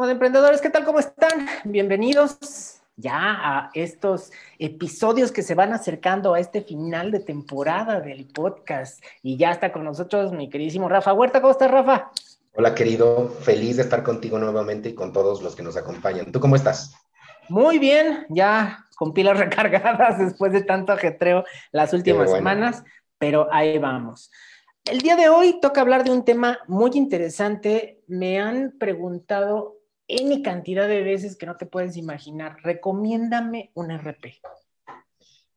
Moda Emprendedores, ¿qué tal? ¿Cómo están? Bienvenidos ya a estos episodios que se van acercando a este final de temporada del podcast. Y ya está con nosotros mi queridísimo Rafa Huerta. ¿Cómo estás, Rafa? Hola, querido. Feliz de estar contigo nuevamente y con todos los que nos acompañan. ¿Tú cómo estás? Muy bien, ya con pilas recargadas después de tanto ajetreo las últimas semanas, pero ahí vamos. El día de hoy toca hablar de un tema muy interesante. Me han preguntado N cantidad de veces que no te puedes imaginar. Recomiéndame un RP.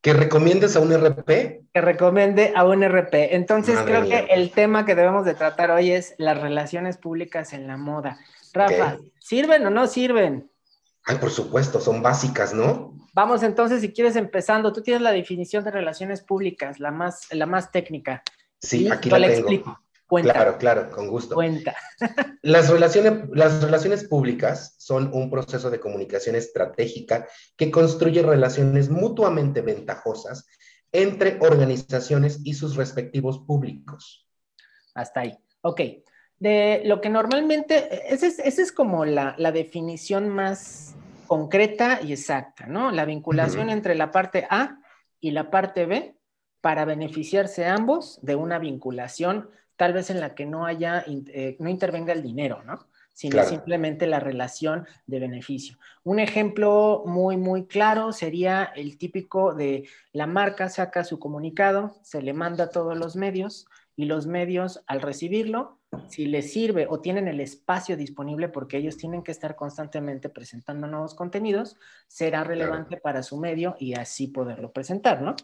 ¿Que recomiendes a un RP? Que recomiende a un RP. Entonces creo que el tema que debemos de tratar hoy es las relaciones públicas en la moda. Rafa, ¿sirven o no sirven? Ay, por supuesto, son básicas, ¿no? Vamos entonces, si quieres empezando, tú tienes la definición de relaciones públicas, la más, la más técnica. Sí, aquí la tengo. Explico. Claro, claro, con gusto. Cuenta. las, relaciones, las relaciones públicas son un proceso de comunicación estratégica que construye relaciones mutuamente ventajosas entre organizaciones y sus respectivos públicos. Hasta ahí. Ok. De lo que normalmente, esa es, como la, definición más concreta y exacta, ¿no? La vinculación entre la parte A y la parte B para beneficiarse ambos de una vinculación tal vez en la que no haya, eh, no intervenga el dinero, ¿no? Sino simplemente la relación de beneficio. Un ejemplo muy, muy claro sería el típico de la marca saca su comunicado, se le manda a todos los medios y los medios al recibirlo, si les sirve o tienen el espacio disponible porque ellos tienen que estar constantemente presentando nuevos contenidos, será relevante para su medio y así poderlo presentar, ¿no?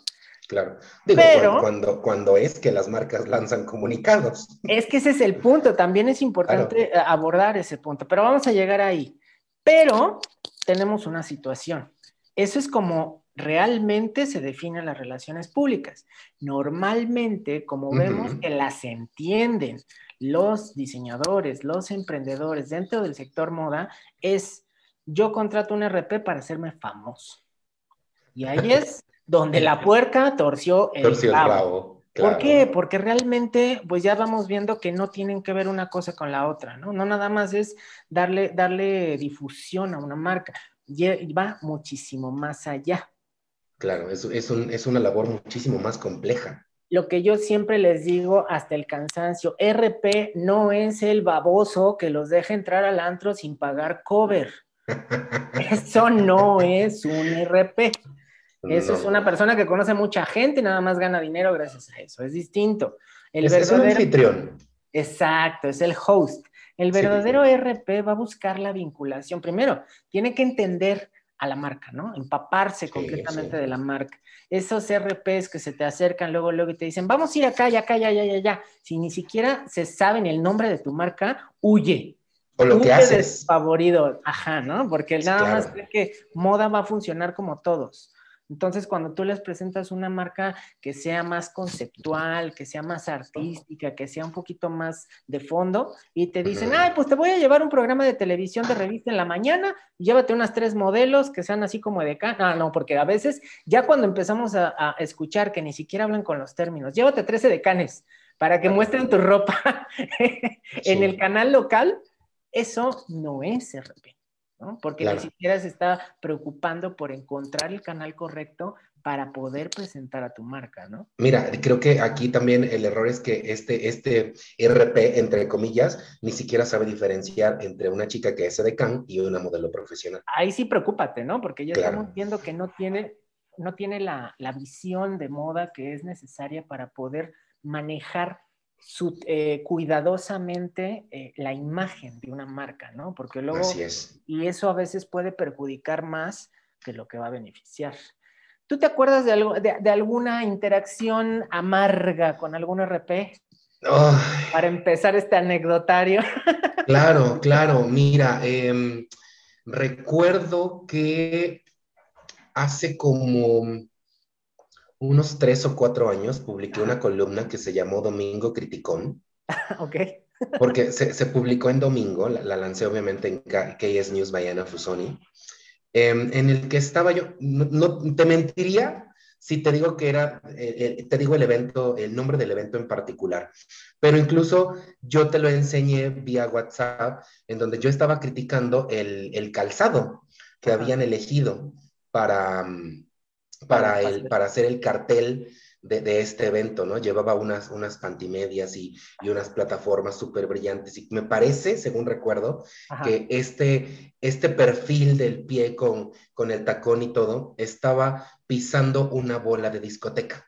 Claro. Pero, cuando, cuando es que las marcas lanzan comunicados. Es que ese es el punto, también es importante abordar ese punto, pero vamos a llegar ahí. Pero tenemos una situación. Eso es como realmente se definen las relaciones públicas. Normalmente, como vemos que las entienden los diseñadores, los emprendedores dentro del sector moda, es yo contrato un RP para hacerme famoso. Y ahí es donde la puerca torció el torció rabo. ¿Por qué? Porque realmente, pues ya vamos viendo que no tienen que ver una cosa con la otra, ¿no? No nada más es darle, darle difusión a una marca, va muchísimo más allá. Claro, es, es, un, es una labor muchísimo más compleja. Lo que yo siempre les digo hasta el cansancio, RP no es el baboso que los deja entrar al antro sin pagar cover. Eso no es un RP. Eso es una persona que conoce mucha gente y nada más gana dinero gracias a eso. Es distinto. El es, un anfitrión. Exacto, es el host. El verdadero RP va a buscar la vinculación. Primero, tiene que entender a la marca, ¿no? Empaparse completamente de la marca. Esos RPs que se te acercan luego, luego y te dicen, vamos a ir acá, ya, acá, ya, ya, ya, ya. Si ni siquiera se saben el nombre de tu marca, huye. O lo que haces. Favorito, ajá, ¿no? Porque nada más cree que moda va a funcionar como todos. Entonces, cuando tú les presentas una marca que sea más conceptual, que sea más artística, que sea un poquito más de fondo, y te dicen, ay, pues te voy a llevar un programa de televisión de revista en la mañana, y llévate unas tres modelos que sean así como de acá. No, no, porque a veces ya cuando empezamos a, escuchar que ni siquiera hablan con los términos, llévate 13 decanes para que muestren tu ropa en el canal local, eso no es RP. Porque ni siquiera se está preocupando por encontrar el canal correcto para poder presentar a tu marca, ¿no? Mira, creo que aquí también el error es que este, este RP, entre comillas, ni siquiera sabe diferenciar entre una chica que es edecán y una modelo profesional. Ahí sí preocúpate, ¿no? Porque ya estamos viendo que no tiene, no tiene la, la visión de moda que es necesaria para poder manejar eh, cuidadosamente eh, la imagen de una marca, ¿no? Porque luego, y eso a veces puede perjudicar más que lo que va a beneficiar. ¿Tú te acuerdas de, algo, de, alguna interacción amarga con algún RP? Para empezar este anecdotario. Claro, claro, mira, em, recuerdo que hace como unos tres o cuatro años publiqué una columna que se llamó Domingo Criticón. ok. porque se, publicó en domingo, la, lancé obviamente en KS News by Ana Fusoni, em, en el que estaba yo, no, te mentiría si te digo que era, eh, te digo el evento, el nombre del evento en particular, pero incluso yo te lo enseñé vía WhatsApp, en donde yo estaba criticando el, calzado que habían elegido para, mm, para, el, para hacer el cartel de, este evento, ¿no? Llevaba unas, unas pantimedias y, y unas plataformas súper brillantes y me parece, según recuerdo, que este, este perfil del pie con, con el tacón y todo estaba pisando una bola de discoteca.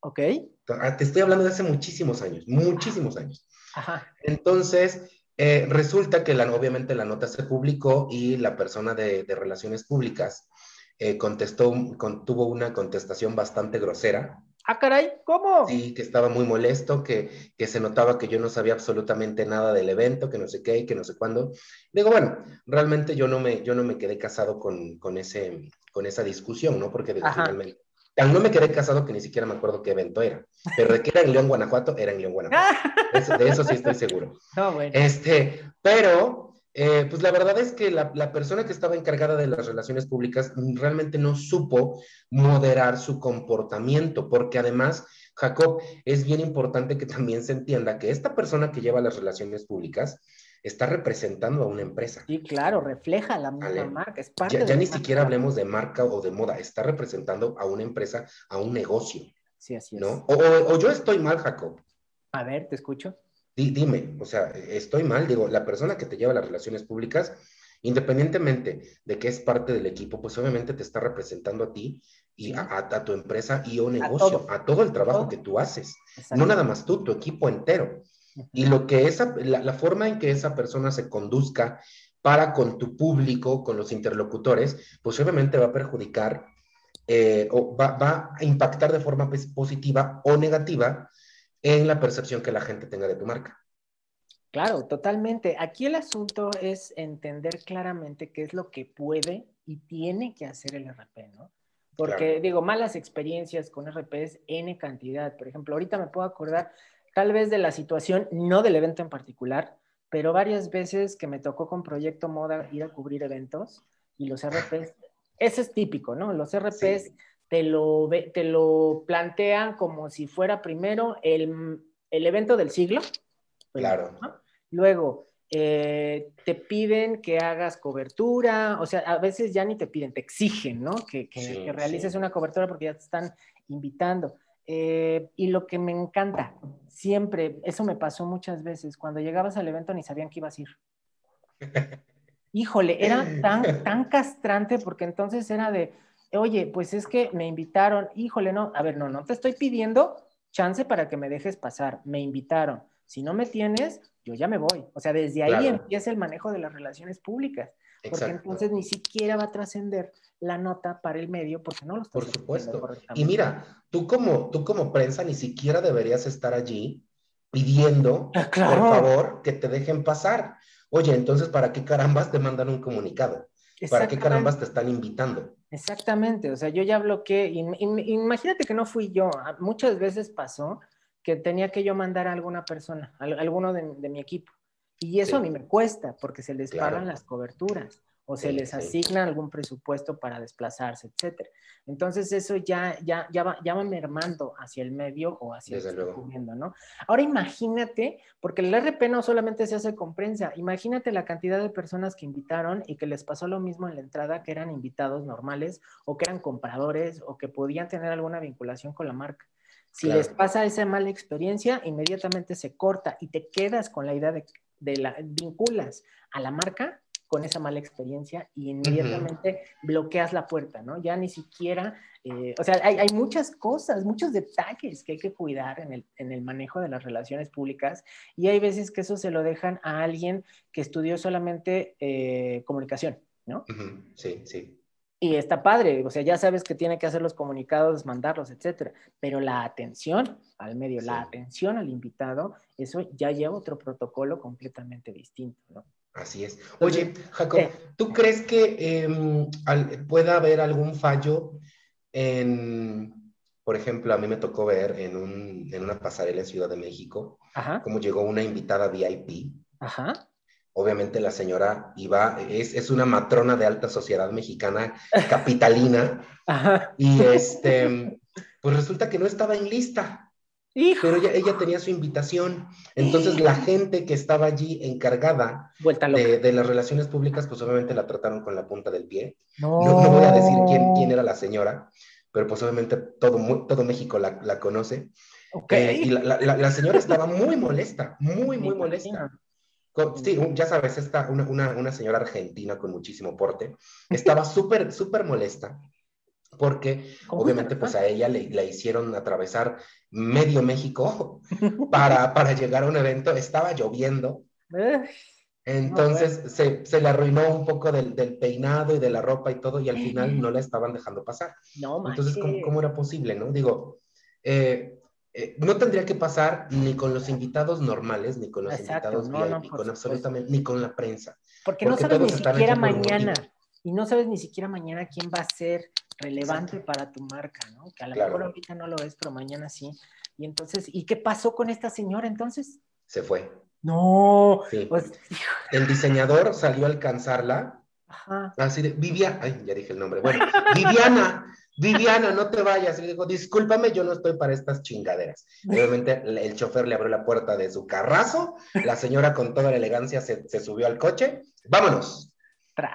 Ok. Ah, te estoy hablando de hace muchísimos años, muchísimos años. Ajá. Entonces, eh, resulta que la, obviamente la nota se publicó y la persona de, de relaciones públicas eh, contestó, tuvo una contestación bastante grosera. Ah, caray, ¿cómo? Sí, que estaba muy molesto, que, que, se notaba que yo no sabía absolutamente nada del evento, que no sé qué, que no sé cuándo. Digo, bueno, realmente yo no me, yo no me quedé casado con, con ese, con esa discusión, ¿no? Porque finalmente, no me quedé casado que ni siquiera me acuerdo qué evento era. Pero de que era en León, Guanajuato, era en León, Guanajuato. de eso sí estoy seguro. No, bueno. Este, pero eh, pues la verdad es que la, persona que estaba encargada de las relaciones públicas realmente no supo moderar su comportamiento, porque además, Jacob, es bien importante que también se entienda que esta persona que lleva las relaciones públicas está representando a una empresa. Sí, claro, refleja la marca, es parte Ya, ya ni siquiera hablemos de marca o de moda, está representando a una empresa, a un negocio. Sí, así es. ¿no? o yo estoy mal, Jacob. A ver, te escucho dime, o sea, estoy mal, digo, la persona que te lleva las relaciones públicas, independientemente de que es parte del equipo, pues obviamente te está representando a ti y a, tu empresa y a un negocio, a todo, el trabajo que tú haces. No nada más tú, tu equipo entero. Y lo que esa, la, forma en que esa persona se conduzca para con tu público, con los interlocutores, pues obviamente va a perjudicar eh, o va, va, a impactar de forma pues, positiva o negativa en la percepción que la gente tenga de tu marca. Claro, totalmente. Aquí el asunto es entender claramente qué es lo que puede y tiene que hacer el RP, ¿no? Porque digo, malas experiencias con RPs N cantidad. Por ejemplo, ahorita me puedo acordar tal vez de la situación, no del evento en particular, pero varias veces que me tocó con Proyecto Moda ir a cubrir eventos y los RPs, ese es típico, ¿no? Los RPs te lo, te lo plantean como si fuera primero el, evento del siglo. Claro. Luego, eh, te piden que hagas cobertura, o sea, a veces ya ni te piden, te exigen, ¿no? Que, realices una cobertura porque ya te están invitando. Eh, y lo que me encanta, siempre, eso me pasó muchas veces, cuando llegabas al evento ni sabían que ibas a ir. Híjole, era tan, tan castrante porque entonces era de, oye, pues es que me invitaron, híjole, no, a ver, no, no te estoy pidiendo chance para que me dejes pasar, me invitaron. Si no me tienes, yo ya me voy. O sea, desde ahí empieza el manejo de las relaciones públicas, porque entonces ni siquiera va a trascender la nota para el medio porque no lo estás Por supuesto. Y mira, tú como, tú como prensa ni siquiera deberías estar allí pidiendo, ah, por favor, que te dejen pasar. Oye, entonces, ¿para qué carambas te mandan un comunicado? ¿Para qué carambas te están invitando? Exactamente, o sea, yo ya bloqueé, imagínate que no fui yo, ah, muchas veces pasó que tenía que yo mandar a alguna persona, a alguno de, mi equipo, y eso a mí me cuesta porque se les pagan las coberturas o se les asigna algún presupuesto para desplazarse, etcétera. Entonces eso ya, ya, ya, va, ya va mermando hacia el medio o hacia el que cubriendo, ¿no? Ahora imagínate, porque el RP no solamente se hace con prensa, imagínate la cantidad de personas que invitaron y que les pasó lo mismo en la entrada, que eran invitados normales o que eran compradores o que podían tener alguna vinculación con la marca. Si les pasa esa mala experiencia, inmediatamente se corta y te quedas con la idea de, de la vinculas a la marca con esa mala experiencia y inmediatamente bloqueas la puerta, ¿no? Ya ni siquiera, eh, o sea, hay, hay, muchas cosas, muchos detalles que hay que cuidar en el, en el, manejo de las relaciones públicas y hay veces que eso se lo dejan a alguien que estudió solamente eh, comunicación, ¿no? Sí, sí. Y está padre, o sea, ya sabes que tiene que hacer los comunicados, mandarlos, etcétera. Pero la atención al medio, la atención al invitado, eso ya lleva otro protocolo completamente distinto, ¿no? Así es. Oye, Jacob, ¿tú crees que em, pueda haber algún fallo en, por ejemplo, a mí me tocó ver en, un, en una pasarela en Ciudad de México, cómo llegó una invitada VIP. Ajá. obviamente la señora iba, es, es una matrona de alta sociedad mexicana capitalina, y este, pues resulta que no estaba en lista. Pero ella, ella, tenía su invitación. Entonces la gente que estaba allí encargada de, de, las relaciones públicas, pues obviamente la trataron con la punta del pie. No, no, voy a decir quién, quién, era la señora, pero pues obviamente todo, todo México la, la conoce. Okay. Eh, y la, la, la, señora estaba muy molesta, muy, muy molesta. Sí, ya sabes, esta, una, una, una señora argentina con muchísimo porte, estaba súper, súper molesta porque obviamente pues a ella le, le, hicieron atravesar medio México para, para llegar a un evento, estaba lloviendo, entonces se, se, le arruinó un poco del, del, peinado y de la ropa y todo y al final no la estaban dejando pasar. No, Entonces, ¿cómo, ¿cómo, era posible, no? Digo, eh, eh, no tendría que pasar ni con los invitados normales, ni con los invitados VIP, con absolutamente, ni con la prensa. Porque, no sabes ni siquiera mañana, y no sabes ni siquiera mañana quién va a ser relevante para tu marca, ¿no? Que a lo mejor ahorita no lo es, pero mañana sí. Y entonces, ¿y qué pasó con esta señora entonces? Se fue. No. Pues, el diseñador salió a alcanzarla. Ajá. Así de, Viviana, ay, ya dije el nombre. Bueno, Viviana, Viviana, no te vayas. Y le digo, discúlpame, yo no estoy para estas chingaderas. obviamente el chofer le abrió la puerta de su carrazo, la señora con toda la elegancia se, subió al coche, vámonos.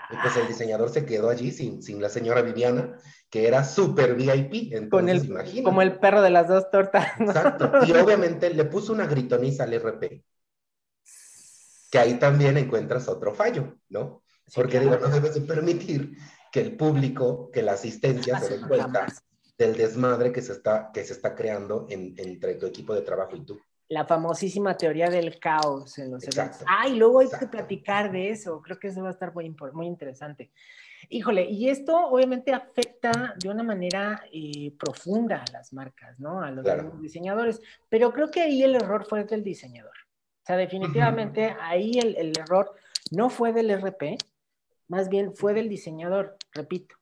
Y pues el diseñador se quedó allí sin, sin la señora Viviana, que era súper VIP. Entonces, Con el, como el perro de las dos tortas. Exacto. Y obviamente le puso una gritoniza al RP. Que ahí también encuentras otro fallo, ¿no? Porque digo, no debes de permitir que el público, que la asistencia se dé cuenta del desmadre que se está, que se está creando entre tu equipo de trabajo y tú. La famosísima teoría del caos en los eventos. Ah, y luego hay que platicar de eso. Creo que eso va a estar muy, muy interesante. Híjole, y esto obviamente afecta de una manera eh, profunda a las marcas, ¿no? A los, diseñadores. Pero creo que ahí el error fue del diseñador. O sea, definitivamente ahí el, el error no fue del RP, más bien fue del diseñador, repito.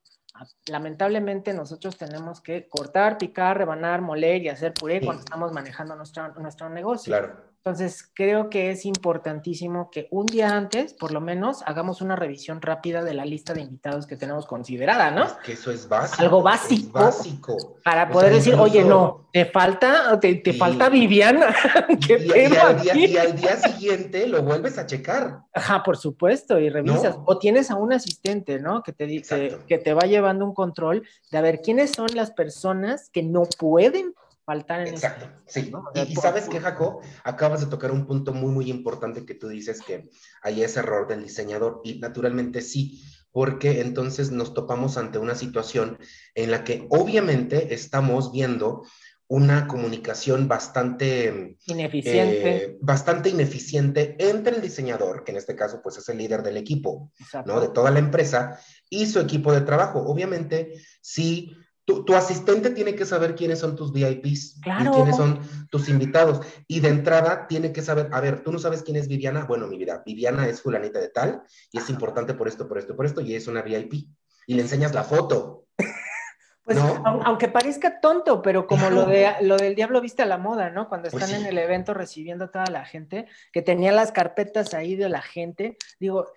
Lamentablemente nosotros tenemos que cortar, picar, rebanar, moler y hacer puré cuando estamos manejando nuestro, nuestro negocio. Claro. Entonces, creo que es importantísimo que un día antes, por lo menos, hagamos una revisión rápida de la lista de invitados que tenemos considerada, ¿no? Es que eso es básico. Algo básico. básico. Para poder decir, oye, no, te falta, te, te falta Viviana. ¿Qué y, y, al día, y, al día, siguiente lo vuelves a checar. Ajá, por supuesto, y revisas. O tienes a un asistente, ¿no? Que te dice, que te va llevando un control de a ver quiénes son las personas que no pueden faltar en Exacto, sí. y, sabes que, Jaco, acabas de tocar un punto muy, muy importante que tú dices que hay ese error del diseñador y naturalmente sí, porque entonces nos topamos ante una situación en la que obviamente estamos viendo una comunicación bastante ineficiente. Eh, bastante ineficiente entre el diseñador, que en este caso pues es el líder del equipo, ¿no? De toda la empresa, y su equipo de trabajo. Obviamente, sí tu, asistente tiene que saber quiénes son tus VIPs y quiénes son tus invitados. Y de entrada tiene que saber, a ver, tú no sabes quién es Viviana. Bueno, mi vida, Viviana es fulanita de tal y es importante por esto, por esto, por esto y es una VIP. Y le enseñas la foto. Pues aunque parezca tonto, pero como lo, de, lo del diablo viste a la moda, ¿no? Cuando pues están en el evento recibiendo a toda la gente, que tenía las carpetas ahí de la gente, digo,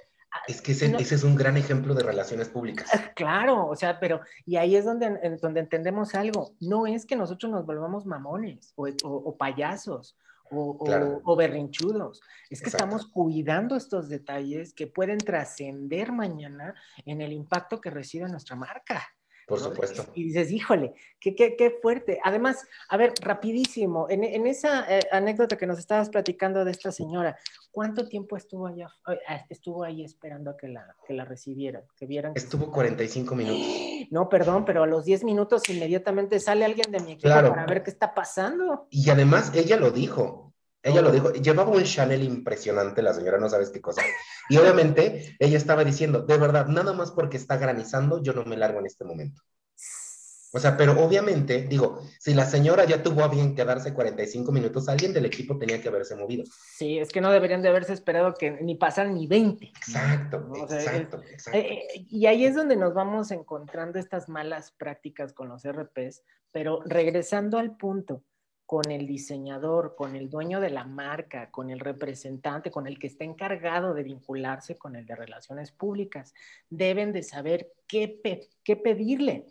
es que ese, ese, es un gran ejemplo de relaciones públicas. Ah, claro, o sea, pero, y ahí es donde, donde entendemos algo. No es que nosotros nos volvamos mamones o, o, payasos o, o, berrinchudos. Es que estamos cuidando estos detalles que pueden trascender mañana en el impacto que recibe nuestra marca. Por supuesto. Y dices, híjole, qué, qué, qué fuerte. Además, a ver, rapidísimo, en, en esa eh, anécdota que nos estabas platicando de esta señora, ¿cuánto tiempo estuvo allá, eh, estuvo ahí esperando a que la, que la recibieran? Que vieran estuvo 45 minutos. No, perdón, pero a los 10 minutos inmediatamente sale alguien de mi equipo para ver qué está pasando. Y además, ella lo dijo. Ella lo dijo, llevaba un Chanel impresionante, la señora no sabes qué cosa. Y obviamente ella estaba diciendo, de verdad, nada más porque está granizando, yo no me largo en este momento. O sea, pero obviamente, digo, si la señora ya tuvo a bien quedarse 45 minutos, alguien del equipo tenía que haberse movido. Sí, es que no deberían de haberse esperado que ni pasaran ni 20. Exacto, exacto, exacto. Eh, eh, y ahí es donde nos vamos encontrando estas malas prácticas con los RPs, pero regresando al punto, con el diseñador, con el dueño de la marca, con el representante, con el que está encargado de vincularse con el de relaciones públicas. Deben de saber qué, qué pedirle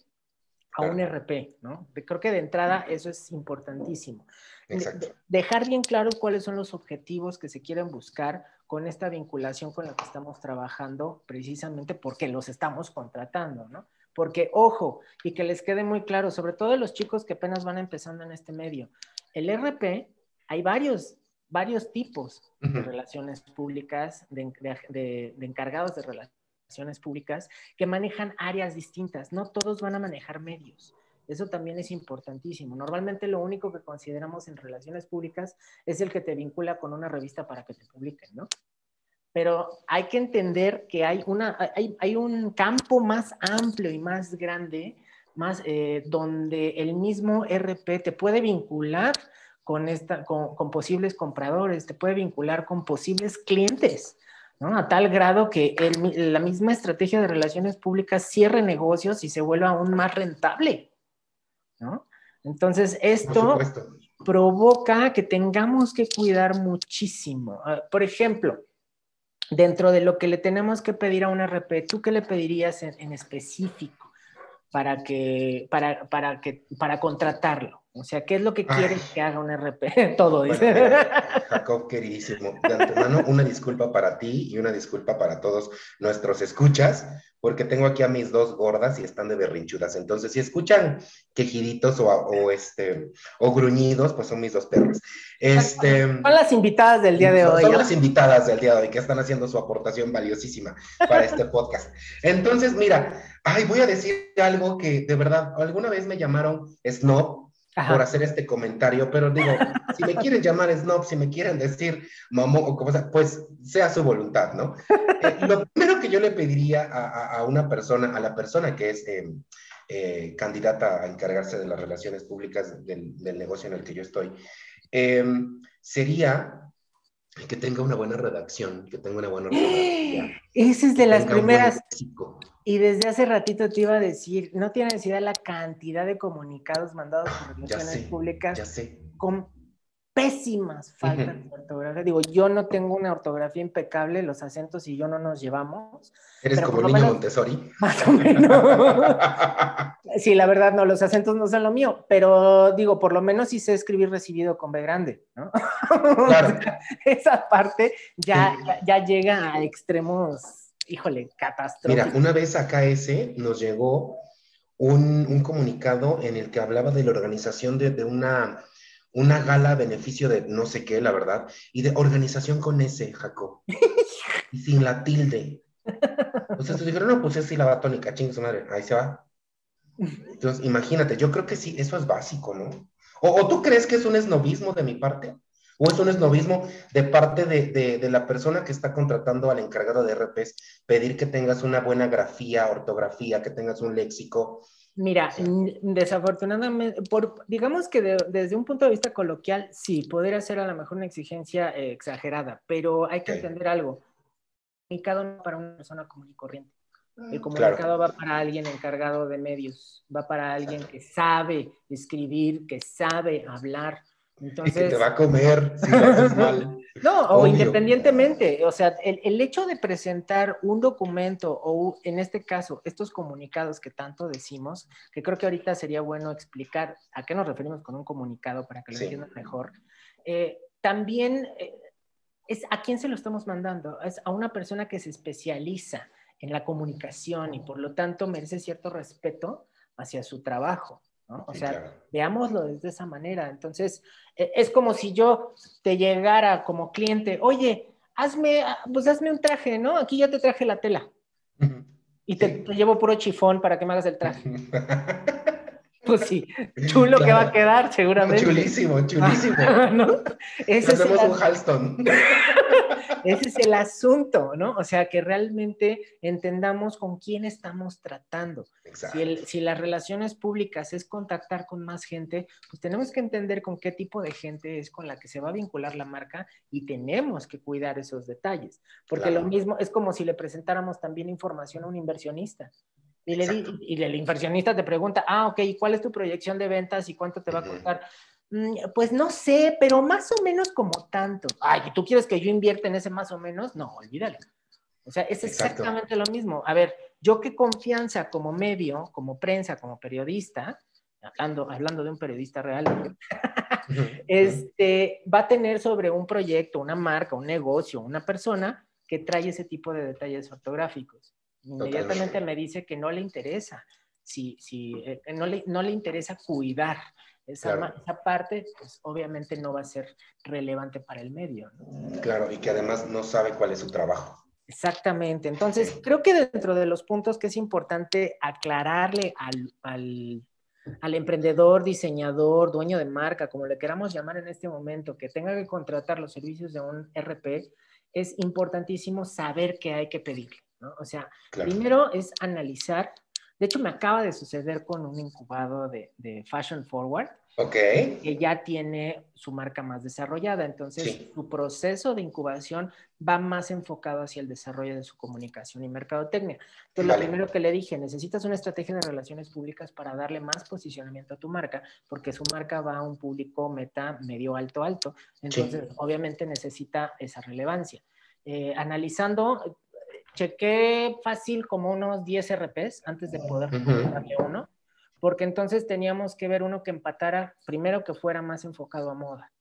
a un RP, ¿no? Creo que de entrada eso es importantísimo. Exacto. Dejar bien claro cuáles son los objetivos que se quieren buscar con esta vinculación con la que estamos trabajando, precisamente porque los estamos contratando, ¿no? Porque, ojo, y que les quede muy claro, sobre todo los chicos que apenas van empezando en este medio, el RP, hay varios, varios tipos de relaciones públicas, de, de, encargados de relaciones públicas, que manejan áreas distintas. No todos van a manejar medios. Eso también es importantísimo. Normalmente lo único que consideramos en relaciones públicas es el que te vincula con una revista para que te publiquen, ¿no? Pero hay que entender que hay, una, hay, hay un campo más amplio y más grande, más eh, donde el mismo RP te puede vincular con, esta, con, con, posibles compradores, te puede vincular con posibles clientes, ¿no? A tal grado que el, la misma estrategia de relaciones públicas cierre negocios y se vuelva aún más rentable, ¿no? Entonces, esto provoca que tengamos que cuidar muchísimo. Ah, por ejemplo, dentro de lo que le tenemos que pedir a un RP, ¿tú qué le pedirías en, específico para que, para, para que, para contratarlo? O sea, ¿qué es lo que quieres que haga un RP? Todo, dice. Jacob, queridísimo, de antemano, una disculpa para ti y una disculpa para todos nuestros escuchas, porque tengo aquí a mis dos gordas y están de berrinchudas. Entonces, si escuchan quejiditos o, este, o gruñidos, pues son mis dos perros. Este, son las invitadas del día de hoy. Son las invitadas del día de hoy que están haciendo su aportación valiosísima para este podcast. Entonces, mira, ay, voy a decir algo que de verdad, alguna vez me llamaron snob por hacer este comentario, pero digo, si me quieren llamar snob, si me quieren decir mamó o como sea, pues sea su voluntad, ¿no? Eh, lo primero que yo le pediría a, una persona, a la persona que es em, eh, candidata a encargarse de las relaciones públicas del, negocio en el que yo estoy, em, sería que tenga una buena redacción, que tenga una buena redacción. Esa es de las primeras. Y desde hace ratito te iba a decir, no tiene necesidad la cantidad de comunicados mandados por relaciones públicas ya sé. con pésimas faltas de ortografía. Digo, yo no tengo una ortografía impecable, los acentos y yo no nos llevamos. ¿Eres como niño Montessori? Más o menos. sí, la verdad no, los acentos no son lo mío, pero digo, por lo menos sí sé escribir recibido con B grande, ¿no? Claro. Esa parte ya, ya, llega a extremos, híjole, catastróficos. Mira, una vez acá ese nos llegó un, un, comunicado en el que hablaba de la organización de, de una una gala a beneficio de no sé qué, la verdad, y de organización con ese, Jacob, y sin la tilde. Entonces dijeron, no, pues es la tónica, ching su madre, ahí se va. Entonces, imagínate, yo creo que sí, eso es básico, ¿no? ¿O, tú crees que es un esnovismo de mi parte? ¿O es un esnovismo de parte de, de, la persona que está contratando al encargado de RPs pedir que tengas una buena grafía, ortografía, que tengas un léxico, Mira, desafortunadamente, por, digamos que desde un punto de vista coloquial, sí, podría ser a lo mejor una exigencia eh, exagerada, pero hay que entender algo. El comunicado no para una persona común y corriente. El mm, comunicado va para alguien encargado de medios, va para alguien que sabe escribir, que sabe hablar, entonces, que te va a comer si lo haces mal. No, o independientemente, o sea, el, el, hecho de presentar un documento o en este caso estos comunicados que tanto decimos, que creo que ahorita sería bueno explicar a qué nos referimos con un comunicado para que lo entiendan mejor, eh, también eh, es a quién se lo estamos mandando, es a una persona que se especializa en la comunicación y por lo tanto merece cierto respeto hacia su trabajo. O sea, veámoslo desde esa manera. Entonces, e, es como si yo te llegara como cliente, oye, hazme, ah, pues hazme un traje, ¿no? Aquí ya te traje la tela. Y te, llevo puro chifón para que me hagas el traje. pues sí, chulo que va a quedar, seguramente. Chulísimo, chulísimo. ¿No? Ese un Halston. Ese es el asunto, ¿no? O sea, que realmente entendamos con quién estamos tratando. Si, si, las relaciones públicas es contactar con más gente, pues tenemos que entender con qué tipo de gente es con la que se va a vincular la marca y tenemos que cuidar esos detalles. Porque lo mismo es como si le presentáramos también información a un inversionista. Y, le y, el inversionista te pregunta, ah, ok, ¿y cuál es tu proyección de ventas y cuánto te va a costar? Mm, pues no sé, pero más o menos como tanto. Ay, ¿tú quieres que yo invierta en ese más o menos? No, olvídalo. O sea, es exactamente lo mismo. A ver, yo qué confianza como medio, como prensa, como periodista, hablando, hablando de un periodista real, este, va a tener sobre un proyecto, una marca, un negocio, una persona que trae ese tipo de detalles ortográficos. Inmediatamente me dice que no le interesa, si, si eh, no, le, no le interesa cuidar esa, esa, parte, pues obviamente no va a ser relevante para el medio. Claro, y que además no sabe cuál es su trabajo. Exactamente. Entonces, creo que dentro de los puntos que es importante aclararle al, al, al, emprendedor, diseñador, dueño de marca, como le queramos llamar en este momento, que tenga que contratar los servicios de un RP, es importantísimo saber qué hay que pedirle. ¿No? O sea, primero es analizar de hecho, me acaba de suceder con un incubado de, Fashion Forward. Que ya tiene su marca más desarrollada. Entonces, su proceso de incubación va más enfocado hacia el desarrollo de su comunicación y mercadotecnia. Entonces, lo primero que le dije, necesitas una estrategia de relaciones públicas para darle más posicionamiento a tu marca, porque su marca va a un público meta medio alto alto. Entonces, obviamente necesita esa relevancia. Eh, analizando, chequé fácil como unos 10 RPs antes de poder darle uno, porque entonces teníamos que ver uno que empatara, primero que fuera más enfocado a moda,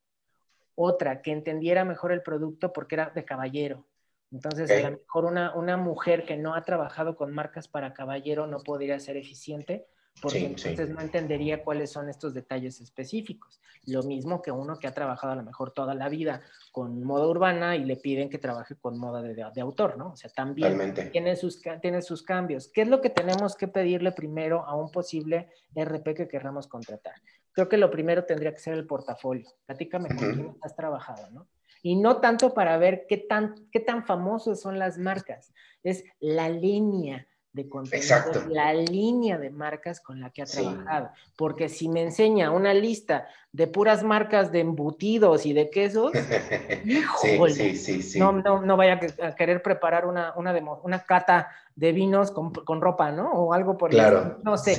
otra que entendiera mejor el producto porque era de caballero. Entonces, a lo mejor una, una mujer que no ha trabajado con marcas para caballero no podría ser eficiente porque entonces no entendería cuáles son estos detalles específicos. Lo mismo que uno que ha trabajado a lo mejor toda la vida con moda urbana y le piden que trabaje con moda de, de, autor, ¿no? O sea, también tiene sus, tiene sus cambios. ¿Qué es lo que tenemos que pedirle primero a un posible RP que querramos contratar? Creo que lo primero tendría que ser el portafolio. Platícame con quién has trabajado, ¿no? Y no tanto para ver qué tan, qué tan famosas son las marcas, es la línea, de contenido, la línea de marcas con la que ha trabajado. Porque si me enseña una lista de puras marcas de embutidos y de quesos, no, no, no, vaya a querer preparar una, una, una cata de vinos con, con, ropa, ¿no? O algo por claro. No sé.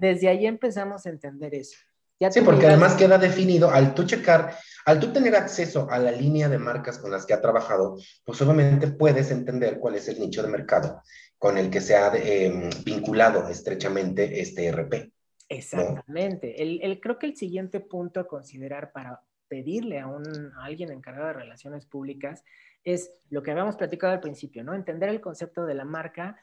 desde ahí empezamos a entender eso. sí, porque además queda definido, al tú checar, al tú tener acceso a la línea de marcas con las que ha trabajado, pues obviamente puedes entender cuál es el nicho de mercado con el que se ha em, vinculado estrechamente este RP. Exactamente. El, creo que el siguiente punto a considerar para pedirle a, un, alguien encargado de relaciones públicas es lo que habíamos platicado al principio, ¿no? Entender el concepto de la marca,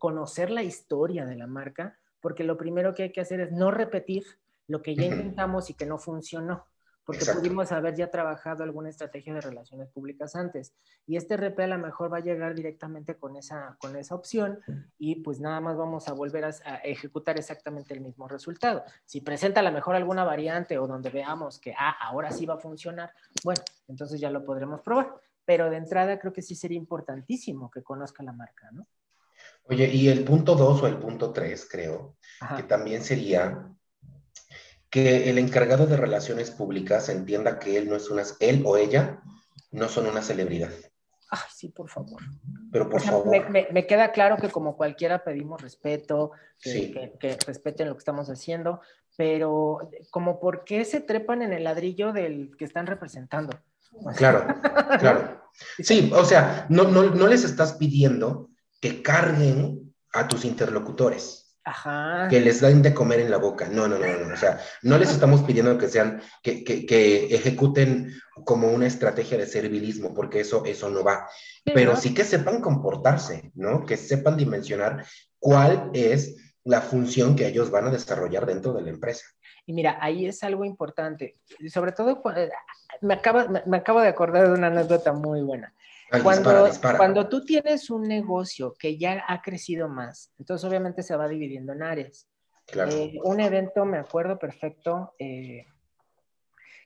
conocer la historia de la marca, porque lo primero que hay que hacer es no repetir lo que ya intentamos y que no funcionó porque pudimos haber ya trabajado alguna estrategia de relaciones públicas antes. Y este RP a lo mejor va a llegar directamente con esa, con esa opción y pues nada más vamos a volver a, ejecutar exactamente el mismo resultado. Si presenta a lo mejor alguna variante o donde veamos que, ah, ahora sí va a funcionar, bueno, entonces ya lo podremos probar. Pero de entrada creo que sí sería importantísimo que conozca la marca, ¿no? Oye, y el punto 2 o el punto 3, creo, que también sería que el encargado de relaciones públicas entienda que él no es una, él o ella no son una celebridad. Ay, sí, por favor. Pero por favor. Me, queda claro que como cualquiera pedimos respeto, que, que, respeten lo que estamos haciendo, pero como por qué se trepan en el ladrillo del que están representando. Claro, claro. Sí, o sea, no, no, no les estás pidiendo que carguen a tus interlocutores. Que les den de comer en la boca. No, no, no, no. O sea, no les estamos pidiendo que sean, que, que, que ejecuten como una estrategia de servilismo, porque eso, eso no va. Pero sí que sepan comportarse, ¿no? Que sepan dimensionar cuál es la función que ellos van a desarrollar dentro de la empresa. Y mira, ahí es algo importante, sobre todo me acabo, me acabo de acordar de una anécdota muy buena. Cuando, cuando tú tienes un negocio que ya ha crecido más, entonces obviamente se va dividiendo en áreas. Eh, un evento, me acuerdo perfecto, eh,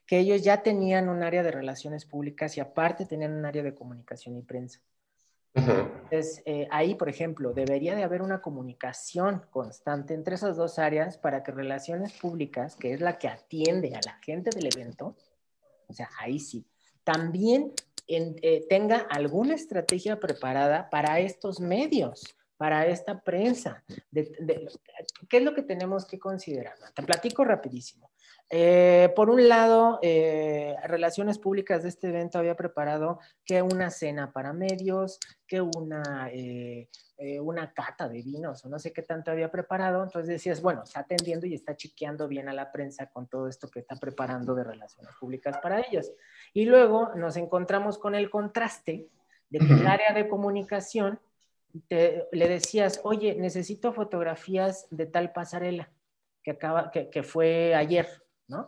que ellos ya tenían un área de relaciones públicas y aparte tenían un área de comunicación y prensa. Entonces, eh, ahí, por ejemplo, debería de haber una comunicación constante entre esas dos áreas para que relaciones públicas, que es la que atiende a la gente del evento, o sea, ahí sí, también eh, tenga alguna estrategia preparada para estos medios, para esta prensa. ¿Qué es lo que tenemos que considerar? Te platico rapidísimo. Eh, por un lado, eh, Relaciones Públicas de este evento había preparado que una cena para medios, que una, eh, una cata de vinos o no sé qué tanto había preparado. Entonces decías, bueno, está atendiendo y está chiqueando bien a la prensa con todo esto que está preparando de Relaciones Públicas para ellos. Y luego nos encontramos con el contraste de que el área de comunicación le decías, oye, necesito fotografías de tal pasarela que, acaba, que, que fue ayer ¿no?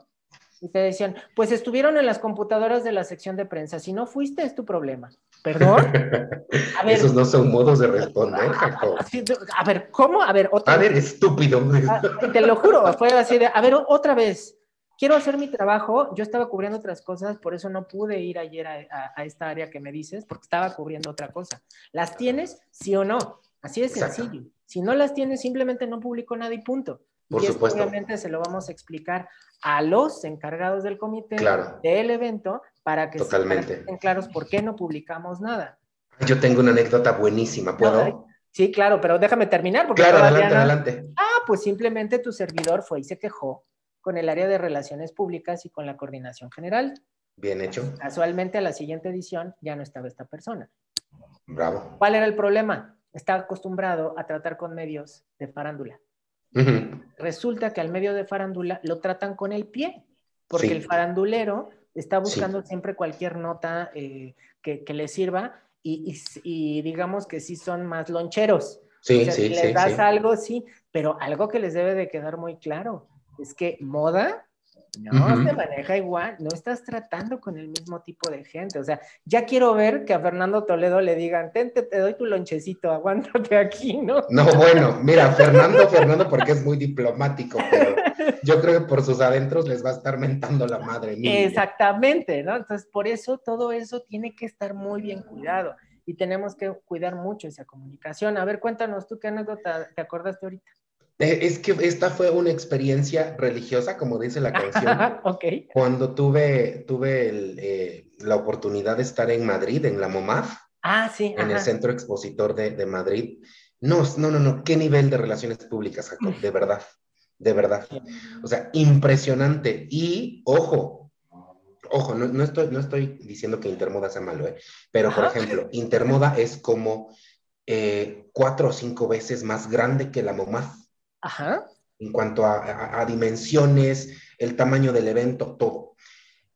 Y te decían, pues estuvieron en las computadoras de la sección de prensa. Si no fuiste, es tu problema. ¿Perdón? A Esos no son modos de responder, Jacob. A ver, ¿cómo? A ver, otra A ver, estúpido. Ah, te lo juro, fue así de, a ver, otra vez. Quiero hacer mi trabajo. Yo estaba cubriendo otras cosas, por eso no pude ir ayer a, esta área que me dices, porque estaba cubriendo otra cosa. ¿Las tienes? Sí o no. Así de sencillo. Si no las tienes, simplemente no publico nada y punto. Por y supuesto. obviamente se lo vamos a explicar a los encargados del comité del evento para que estén claros por qué no publicamos nada. Yo tengo una anécdota buenísima, ¿puedo? sí, claro, pero déjame terminar. Porque claro, adelante, adelante. Ah, pues simplemente tu servidor fue y se quejó con el área de relaciones públicas y con la coordinación general. Bien hecho. Casualmente a la siguiente edición ya no estaba esta persona. Bravo. ¿Cuál era el problema? Estaba acostumbrado a tratar con medios de farándula. Resulta que al medio de farándula lo tratan con el pie, porque el farandulero está buscando siempre cualquier nota eh, que, le sirva y, digamos que sí son más loncheros. Sí, sí, si les das algo, sí, pero algo que les debe de quedar muy claro es que moda no, se maneja igual, no estás tratando con el mismo tipo de gente. O sea, ya quiero ver que a Fernando Toledo le digan, te, te doy tu lonchecito, aguántate aquí, ¿no? No, bueno, mira, Fernando, Fernando, porque es muy diplomático, pero yo creo que por sus adentros les va a estar mentando la madre. Mía. Exactamente, ¿no? Entonces, por eso todo eso tiene que estar muy bien cuidado y tenemos que cuidar mucho esa comunicación. A ver, cuéntanos tú qué anécdota te acordaste ahorita. Eh, es que esta fue una experiencia religiosa, como dice la canción. okay. Cuando tuve, tuve eh, la oportunidad de estar en Madrid, en la MOMAF. Ah, sí. En el Centro Expositor de, Madrid. No, no, no, no. ¿Qué nivel de relaciones públicas, Jacob? De verdad. De verdad. O sea, impresionante. Y, ojo, ojo, no, estoy, no estoy diciendo que Intermoda sea malo, ¿eh? Pero, por ejemplo, Intermoda es como eh, cuatro o cinco veces más grande que la MOMAF. Ajá. En cuanto a, dimensiones, el tamaño del evento, todo.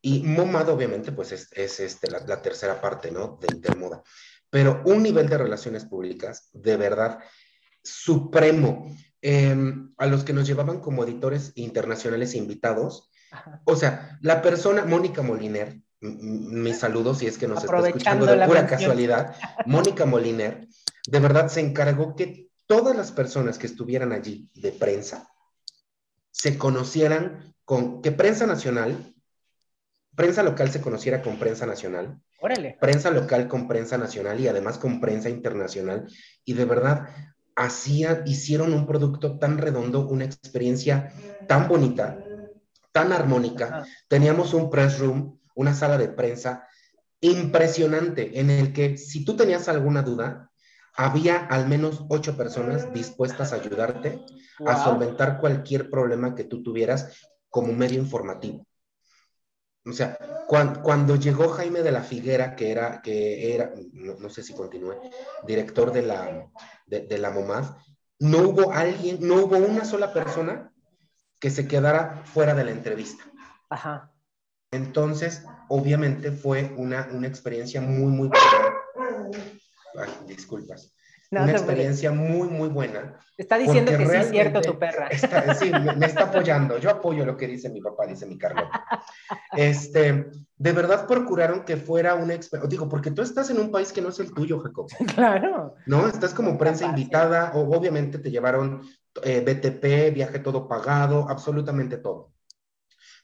Y MoMAD, obviamente, pues es, este, la, tercera parte, ¿no? De Intermoda. Pero un nivel de relaciones públicas, de verdad, supremo. Em, a los que nos llevaban como editores internacionales invitados. O sea, la persona, Mónica Moliner, mis saludos si es que nos está escuchando de pura casualidad, Mónica Moliner, de verdad se encargó que todas las personas que estuvieran allí de prensa se conocieran con, que prensa nacional, prensa local se conociera con prensa nacional, Órale. prensa local con prensa nacional y además con prensa internacional. Y de verdad, hacía, hicieron un producto tan redondo, una experiencia tan bonita, tan armónica. Teníamos un press room, una sala de prensa impresionante en el que si tú tenías alguna duda, había al menos ocho personas dispuestas a ayudarte a solventar cualquier problema que tú tuvieras como medio informativo. O sea, cuando, llegó Jaime de la Figuera, que era, que era no, sé si continúe, director de la, de, la MOMAD, no hubo alguien, no hubo una sola persona que se quedara fuera de la entrevista. Ajá. Entonces, obviamente fue una, una experiencia muy, muy disculpas. una experiencia muy, muy buena. Está diciendo que sí es cierto tu perra. sí, me, está apoyando. Yo apoyo lo que dice mi papá, dice mi Carlota. Este, de verdad procuraron que fuera una experiencia. Digo, porque tú estás en un país que no es el tuyo, Jacob. Claro. No, estás como prensa invitada, o obviamente te llevaron eh, BTP, viaje todo pagado, absolutamente todo.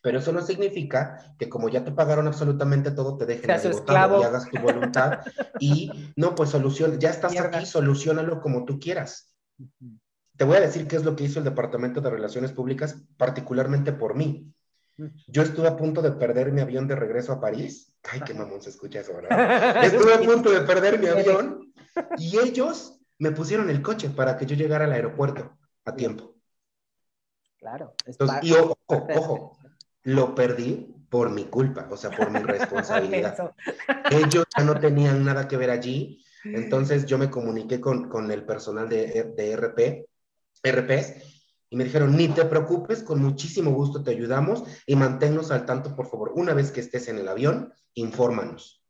Pero eso no significa que como ya te pagaron absolutamente todo, te dejen agotado y hagas tu voluntad. y no, pues soluciona, ya estás aquí, solucionalo como tú quieras. Te voy a decir qué es lo que hizo el Departamento de Relaciones Públicas, particularmente por mí. Yo estuve a punto de perder mi avión de regreso a París. Ay, qué mamón se escucha eso, ¿verdad? Estuve a punto de perder mi avión y ellos me pusieron el coche para que yo llegara al aeropuerto a tiempo. Claro. y ojo, ojo, lo perdí por mi culpa, o sea, por mi responsabilidad. Ellos ya no tenían nada que ver allí, entonces yo me comuniqué con, con el personal de, de RP, RPs y me dijeron, ni te preocupes, con muchísimo gusto te ayudamos y manténnos al tanto, por favor. Una vez que estés en el avión, infórmanos.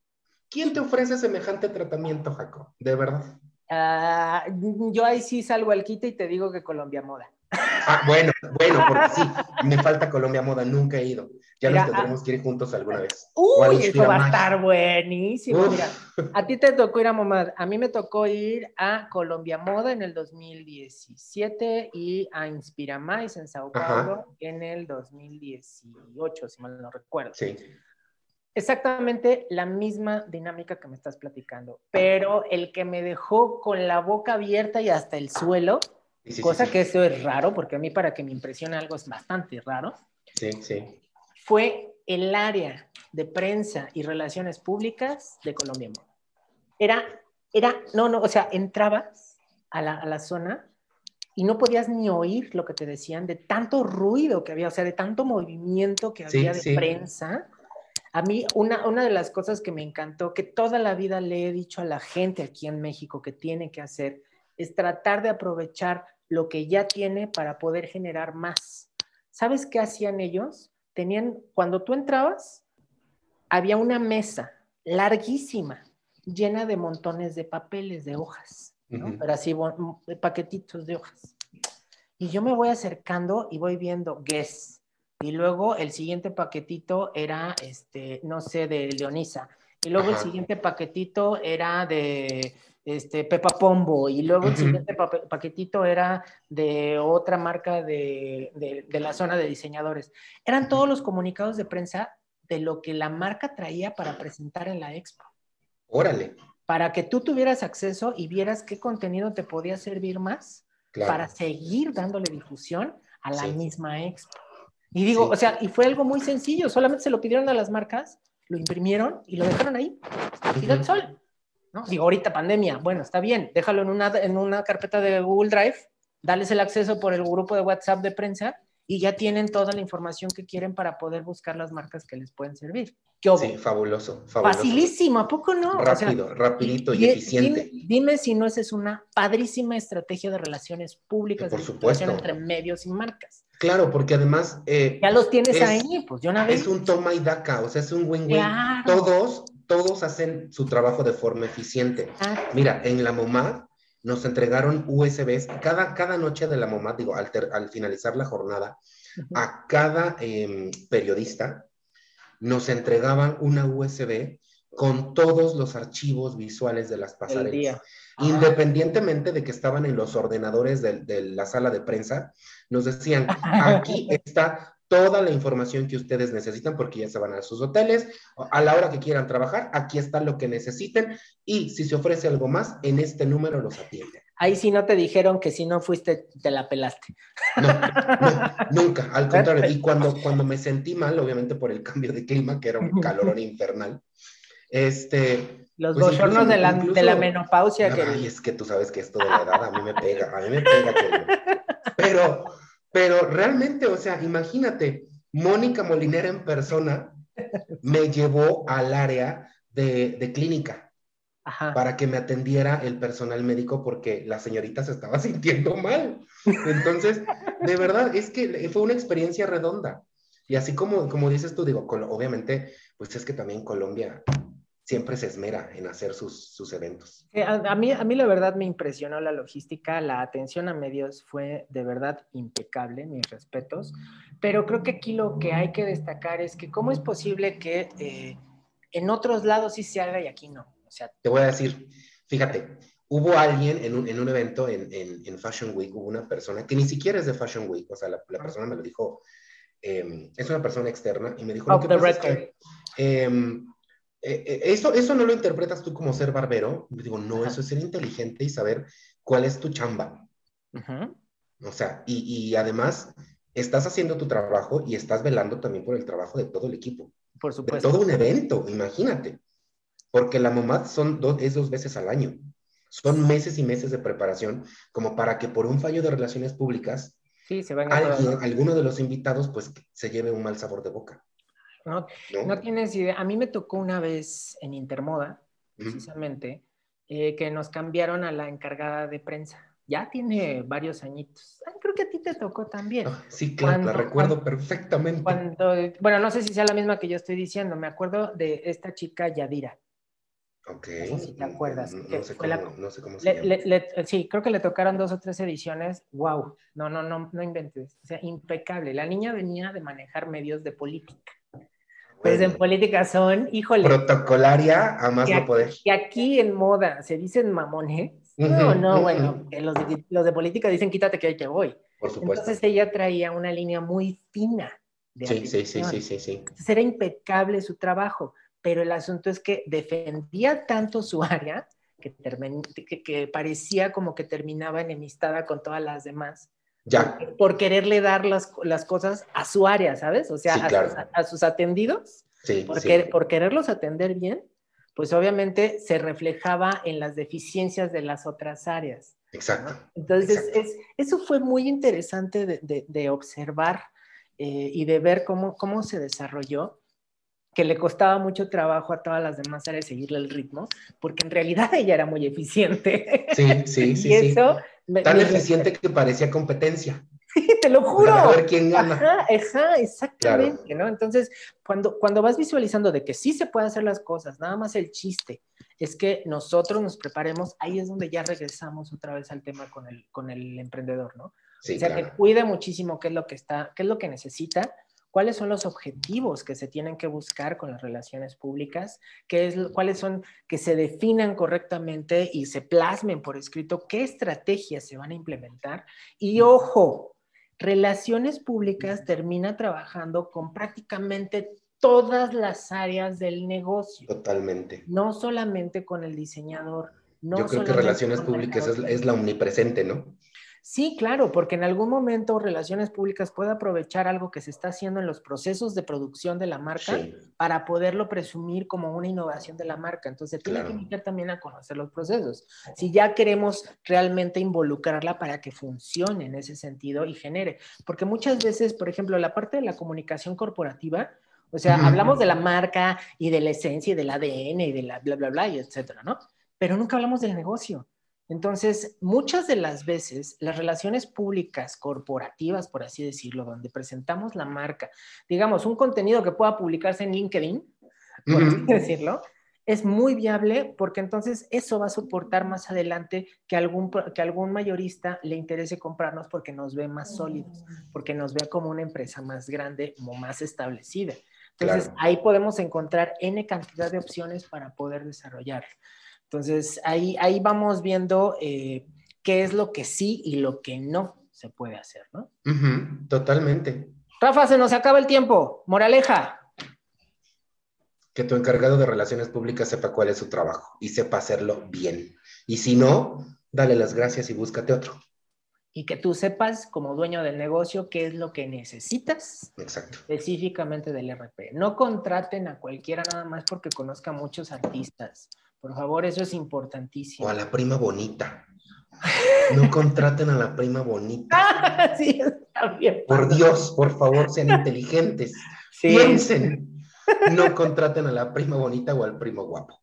¿Quién te ofrece semejante tratamiento, Jaco? De verdad. Ah, yo ahí sí salgo al quite y te digo que Colombia Moda. Ah, bueno, bueno, porque sí, me falta Colombia Moda, nunca he ido. Ya nos tendremos que ir juntos alguna vez. Uy, eso va a estar buenísimo. Mira, a ti te tocó ir a Momad, a mí me tocó ir a Colombia Moda en el 2017 y a Inspira Mais en Sao Paulo en el 2018, si mal no recuerdo. Sí. Exactamente la misma dinámica que me estás platicando, pero el que me dejó con la boca abierta y hasta el suelo, cosa que eso es raro, porque a mí para que me impresione algo es bastante raro. Sí, sí fue el área de prensa y relaciones públicas de Colombia Era, era, no, no, o sea, entrabas a la, a la zona y no podías ni oír lo que te decían de tanto ruido que había, o sea, de tanto movimiento que había de prensa. A mí, una, una de las cosas que me encantó, que toda la vida le he dicho a la gente aquí en México que tiene que hacer, es tratar de aprovechar lo que ya tiene para poder generar más. ¿Sabes qué hacían ellos? tenían, cuando tú entrabas, había una mesa larguísima, llena de montones de papeles, de hojas, pero así paquetitos de hojas. Y yo me voy acercando y voy viendo Guess. Y luego el siguiente paquetito era, este, no sé, de Leonisa. Y luego el siguiente paquetito era de este, Pepa Pombo, y luego el siguiente paquetito era de otra marca de, de, la zona de diseñadores. Eran todos los comunicados de prensa de lo que la marca traía para presentar en la expo. Órale. Para que tú tuvieras acceso y vieras qué contenido te podía servir más para seguir dándole difusión a la misma expo. Y digo, o sea, y fue algo muy sencillo, solamente se lo pidieron a las marcas, lo imprimieron y lo dejaron ahí. Y el sol. ¿No? Digo, ahorita pandemia, bueno, está bien, déjalo en una, en una carpeta de Google Drive, dales el acceso por el grupo de WhatsApp de prensa y ya tienen toda la información que quieren para poder buscar las marcas que les pueden servir. ¿Qué sí, fabuloso, fabuloso. Facilísimo, ¿a poco no? Rápido, rapidito y, eficiente. Dime, si no esa es una padrísima estrategia de relaciones públicas, por supuesto. entre medios y marcas. Claro, porque además... Eh, ya los tienes ahí, pues yo una vez... Es un toma y daca, o sea, es un win-win. Todos todos hacen su trabajo de forma eficiente. Ah. Mira, en la MOMAD nos entregaron USBs cada, cada noche de la MOMAD, digo, al, al finalizar la jornada, a cada em, periodista nos entregaban una USB con todos los archivos visuales de las pasarelas. Independientemente de que estaban en los ordenadores de, de, la sala de prensa, nos decían, aquí está toda la información que ustedes necesitan porque ya se van a sus hoteles, a la hora que quieran trabajar, aquí está lo que necesiten y si se ofrece algo más, en este número los atienden. Ahí sí no te dijeron que si no fuiste, te la pelaste. No, nunca, al contrario. Y cuando, cuando me sentí mal, obviamente por el cambio de clima, que era un calorón infernal, este... Los pues de la, de la menopausia. que... Ay, es que tú sabes que esto de la edad a mí me pega, a mí me pega. Pero pero realmente, o sea, imagínate, Mónica Molinera en persona me llevó al área de, clínica para que me atendiera el personal médico porque la señorita se estaba sintiendo mal. Entonces, de verdad, es que fue una experiencia redonda. Y así como, como dices tú, digo, obviamente, pues es que también Colombia siempre se esmera en hacer sus, sus eventos. A, mí, a mí la verdad me impresionó la logística, la atención a medios fue de verdad impecable, mis respetos, pero creo que aquí lo que hay que destacar es que cómo es posible que eh, en otros lados sí se haga y aquí no. O sea, Te voy a decir, fíjate, hubo alguien en un, en un evento en, en, Fashion Week, hubo una persona que ni siquiera es de Fashion Week, o sea, la, la persona me lo dijo, em, es una persona externa y me dijo, lo que pasa es que, eh, eh, eso, eso no lo interpretas tú como ser barbero. Digo, no, eso es ser inteligente y saber cuál es tu chamba. O sea, y, y, además estás haciendo tu trabajo y estás velando también por el trabajo de todo el equipo. Por supuesto. De todo un evento, imagínate. Porque la MOMAD son dos, es dos veces al año. Son meses y meses de preparación como para que por un fallo de relaciones públicas Sí, se van alguien, alguno de los invitados pues se lleve un mal sabor de boca. No, no, tienes idea. A mí me tocó una vez en Intermoda, precisamente, eh, que nos cambiaron a la encargada de prensa. Ya tiene varios añitos. creo que a ti te tocó también. Ah, sí, claro, la recuerdo perfectamente. bueno, no sé si sea la misma que yo estoy diciendo. Me acuerdo de esta chica Yadira. Ok. No sé si te acuerdas. No, sé, cómo, se llama. sí, creo que le tocaron dos o tres ediciones. ¡Wow! No, no, no, no inventes. O sea, impecable. La niña venía de manejar medios de política. Pues en política son, híjole. Protocolaria a más no poder. Y aquí en moda se dicen mamones. no, no, bueno, los de, los de, política dicen quítate que ahí te voy. Por supuesto. Entonces ella traía una línea muy fina. De sí, sí, sí, sí, sí, sí. Entonces era impecable su trabajo pero el asunto es que defendía tanto su área que, que, parecía como que terminaba enemistada con todas las demás. Ya. Por, quererle dar las, las, cosas a su área, ¿sabes? O sea, a, sus, atendidos. Sí, por, por quererlos atender bien, pues obviamente se reflejaba en las deficiencias de las otras áreas. Exacto. Entonces, Es, eso fue muy interesante de, de, observar eh, y de ver cómo, cómo se desarrolló que le costaba mucho trabajo a todas las demás áreas seguirle el ritmo, porque en realidad ella era muy eficiente. Sí, sí, sí. y eso Tan eficiente que parecía competencia. Sí, te lo juro. A ver quién gana. Ajá, ajá exactamente, ¿no? Entonces, cuando, cuando vas visualizando de que sí se puede hacer las cosas, nada más el chiste es que nosotros nos preparemos, ahí es donde ya regresamos otra vez al tema con el, con el emprendedor, ¿no? Sí, o sea, que cuide muchísimo qué es lo que está, qué es lo que necesita, cuáles son los objetivos que se tienen que buscar con las relaciones públicas, qué es, cuáles son que se definan correctamente y se plasmen por escrito qué estrategias se van a implementar. Y ojo, relaciones públicas termina trabajando con prácticamente todas las áreas del negocio. Totalmente. No solamente con el diseñador. No Yo creo que relaciones públicas es, es, la omnipresente, ¿no? Sí, claro, porque en algún momento Relaciones Públicas puede aprovechar algo que se está haciendo en los procesos de producción de la marca para poderlo presumir como una innovación de la marca. Entonces, tiene que invitar también a conocer los procesos. Si ya queremos realmente involucrarla para que funcione en ese sentido y genere, porque muchas veces, por ejemplo, la parte de la comunicación corporativa, o sea, hablamos de la marca y de la esencia y del ADN y de la bla, bla, bla, y etcétera, ¿no? Pero nunca hablamos del negocio. Entonces, muchas de las veces las relaciones públicas, corporativas, por así decirlo, donde presentamos la marca, digamos, un contenido que pueda publicarse en LinkedIn, por así decirlo, es muy viable porque entonces eso va a soportar más adelante que algún, que algún mayorista le interese comprarnos porque nos ve más sólidos, porque nos ve como una empresa más grande o más establecida. Entonces, ahí podemos encontrar N cantidad de opciones para poder desarrollar. Entonces, ahí, ahí vamos viendo eh, qué es lo que sí y lo que no se puede hacer, ¿no? totalmente. Rafa, se nos acaba el tiempo. Moraleja. Que tu encargado de relaciones públicas sepa cuál es su trabajo y sepa hacerlo bien. Y si no, dale las gracias y búscate otro. Y que tú sepas, como dueño del negocio, qué es lo que necesitas Exacto. específicamente del RP. No contraten a cualquiera nada más porque conozca muchos artistas por favor, eso es importantísimo. O a la prima bonita. No contraten a la prima bonita. sí, está bien. Por Dios, por favor, sean inteligentes. Piensen. No contraten a la prima bonita o al primo guapo.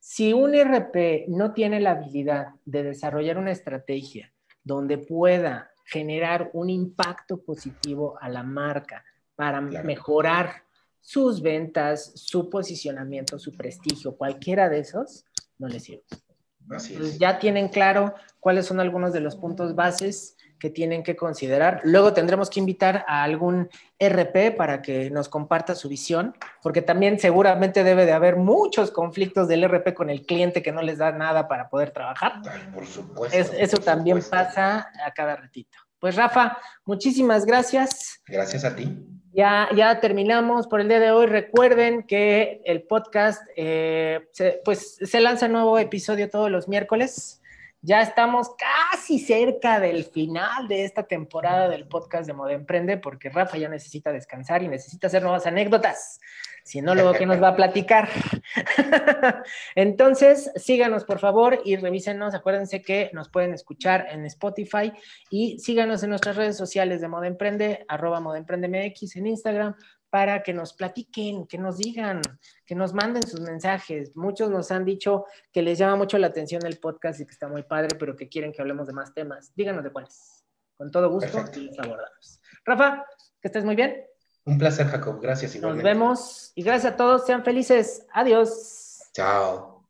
Si un RP no tiene la habilidad de desarrollar una estrategia donde pueda generar un impacto positivo a la marca para mejorar sus ventas, su posicionamiento, su prestigio, cualquiera de esos, no les sirve. ya tienen claro cuáles son algunos de los puntos bases que tienen que considerar. Luego tendremos que invitar a algún RP para que nos comparta su visión, porque también seguramente debe de haber muchos conflictos del RP con el cliente que no les da nada para poder trabajar. por supuesto. eso también pasa a cada ratito. Pues Rafa, muchísimas gracias. Gracias a ti. Ya, ya terminamos por el día de hoy. Recuerden que el podcast, eh, se, pues se lanza un nuevo episodio todos los miércoles. Ya estamos casi cerca del final de esta temporada del podcast de Moda Emprende, porque Rafa ya necesita descansar y necesita hacer nuevas anécdotas. Si no, luego, ¿qué nos va a platicar? Entonces, síganos por favor y revísenos. Acuérdense que nos pueden escuchar en Spotify y síganos en nuestras redes sociales de Moda Emprende, arroba Moda Emprende MX en Instagram, para que nos platiquen, que nos digan, que nos manden sus mensajes. Muchos nos han dicho que les llama mucho la atención el podcast y que está muy padre, pero que quieren que hablemos de más temas. Díganos de cuáles. Con todo gusto les abordamos. Rafa, que estés muy bien. Un placer, Jacob. Gracias. Igualmente. Nos vemos y gracias a todos. Sean felices. Adiós. Chao.